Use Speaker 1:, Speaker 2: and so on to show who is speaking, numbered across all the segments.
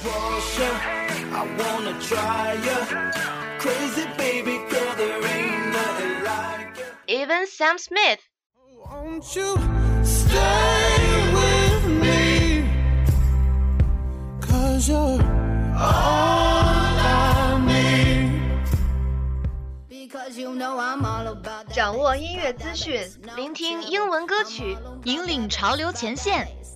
Speaker 1: I wanna try ya Crazy baby girl there ain't nothing like ya
Speaker 2: even Sam Smith.
Speaker 1: Won't you stay with me Cause you're all I need
Speaker 3: Because you know I'm all about that.
Speaker 2: 掌握音乐资讯，聆听英文歌曲，
Speaker 4: 引领潮流前线。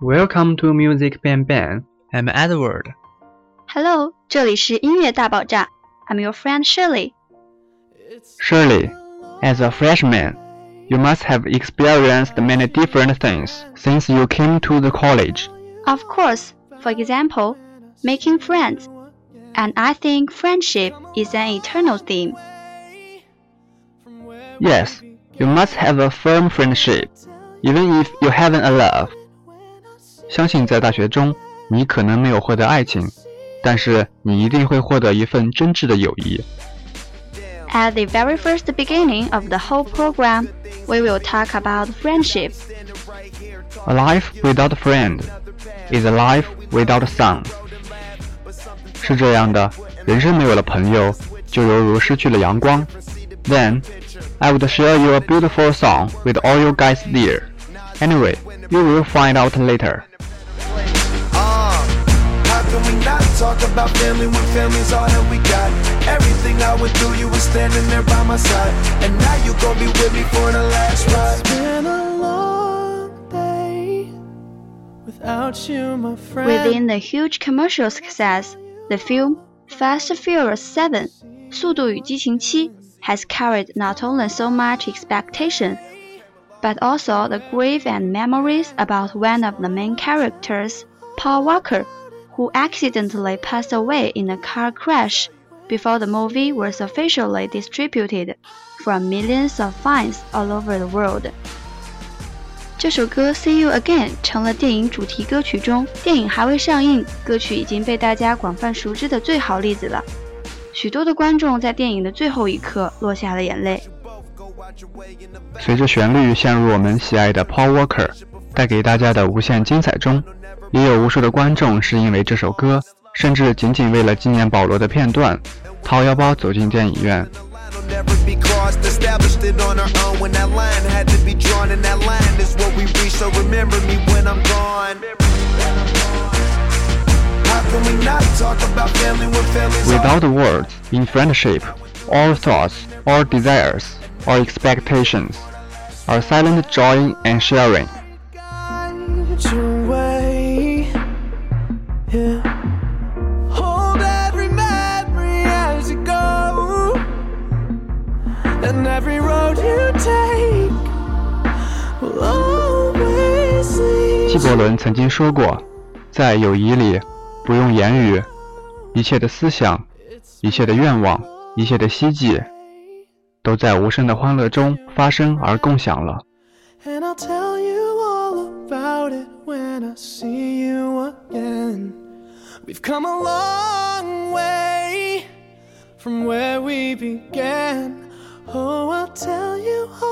Speaker 5: Welcome to Music Bang Bang. I'm Edward.
Speaker 6: Hello，这里是音乐大爆炸。I'm your friend Shirley.
Speaker 5: Shirley, as a freshman, you must have experienced many different things since you came to the college.
Speaker 6: Of course, for example, making friends. And I think friendship is an eternal theme.
Speaker 5: Yes, you must have a firm friendship, even if you haven't a love. 相信在大学中，你可能没有获得爱情，但是你一定会获得一份真挚的友谊。
Speaker 6: At the very first beginning of the whole program, we will talk about friendship.
Speaker 5: A life without a friend is a life without a sun. 是这样的，人生没有了朋友，就犹如失去了阳光。Then I would share you a beautiful song with all you guys there. Anyway, you will find out later.
Speaker 1: Uh, how can we not talk about family when family's all that we got? Everything I went through, you were standing there by my side. And now you gon' be with me for the last ride. It's been a long day without you, my friend.
Speaker 6: Within the huge commercial success, the film Fast and Furious 7 速度与激情七 has carried not only so much expectation, but also the grief and memories about one of the main characters, Paul Walker, who accidentally passed away in a car crash before the movie was officially distributed from millions of fans all over the world. 这首歌《See You Again》成了电影主题歌曲中电影还未上映，歌曲已经被大家广泛熟知的最好例子了。 许多的观众在电影的最后一刻落下了眼泪。
Speaker 5: 随着旋律陷入我们喜爱的 Paul Walker 带给大家的无限精彩中，也有无数的观众是因为这首歌，甚至仅仅为了纪念保罗的片段，掏腰包走进电影院。Without words, in friendship, all thoughts, all desires, all expectations are silent joy and sharing. 纪伯伦曾经说过，在友谊里。不用言语，一切的思想，一切的愿望，一切的希冀，都在无声的欢乐中发生而共享了。
Speaker 1: From where we began. Oh, I'll tell you all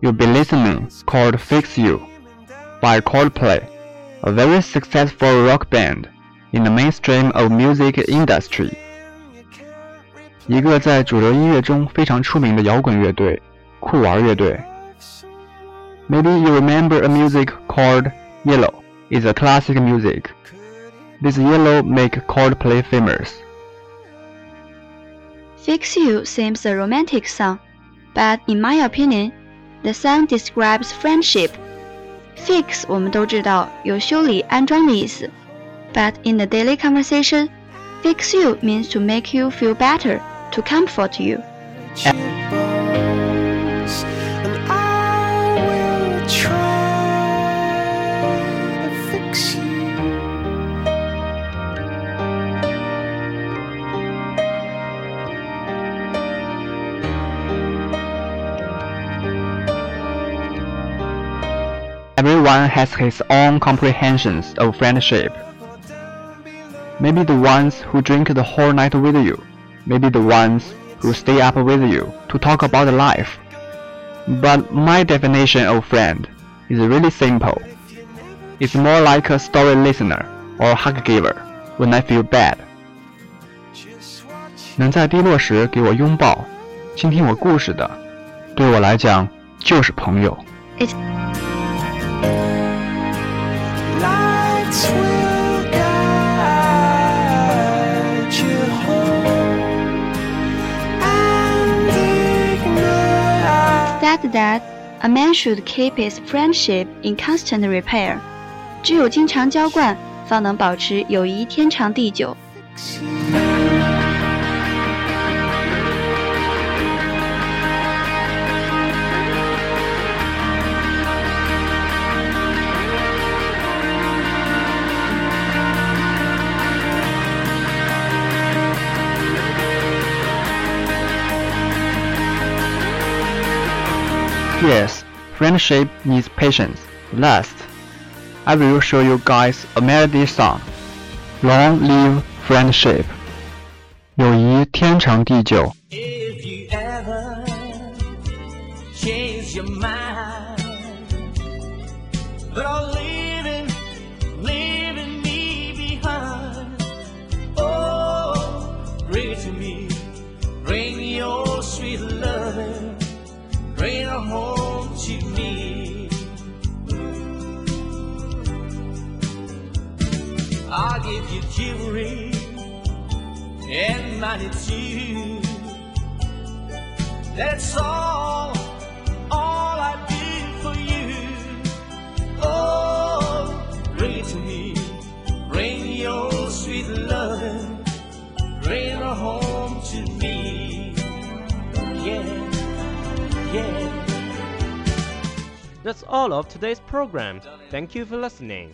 Speaker 5: you'll be listening called Fix You by Coldplay, a very successful rock band in the mainstream of music industry. 一个在主流音乐中非常出名的摇滚乐队——酷玩乐队。Maybe you remember a music called Yellow. It's a classic music. This Yellow make Coldplay famous.
Speaker 6: Fix You seems a romantic song, but in my opinion, the song describes friendship. Fix 我们都知道有修理、安装的意思，but in the daily conversation, fix you means to make you feel better, to comfort you.
Speaker 5: Everyone has his own comprehensions of friendship. Maybe the ones who drink the whole night with you, maybe the ones who stay up with you to talk about life. But my definition of friend is really simple. It's more like a story listener or hug giver when I feel bad. 能在低落时给我拥抱，倾听我故事的，对我来讲就是朋友。
Speaker 1: Lights
Speaker 6: Said that a man should keep his friendship in constant repair. 只有经常浇灌，方能保持友谊天长地久。
Speaker 5: Yes, friendship needs patience. Last, I will show you guys a melody song. Long live friendship. 友谊天长地久。
Speaker 7: You jewelry and money too. That's all, all I do for you. Oh, bring it to me, bring your sweet loving, bring her home to me. Yeah, yeah.
Speaker 8: That's all of today's program. Thank you for listening.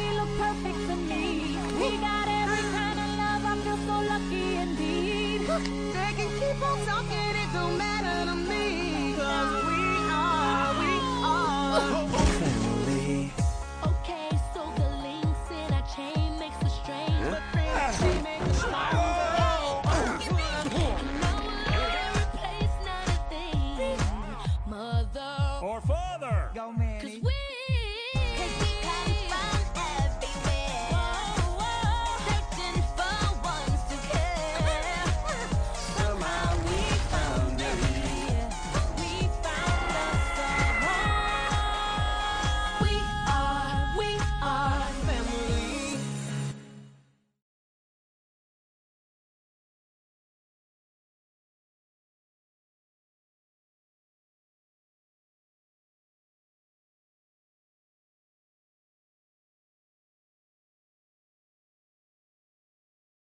Speaker 3: no matter.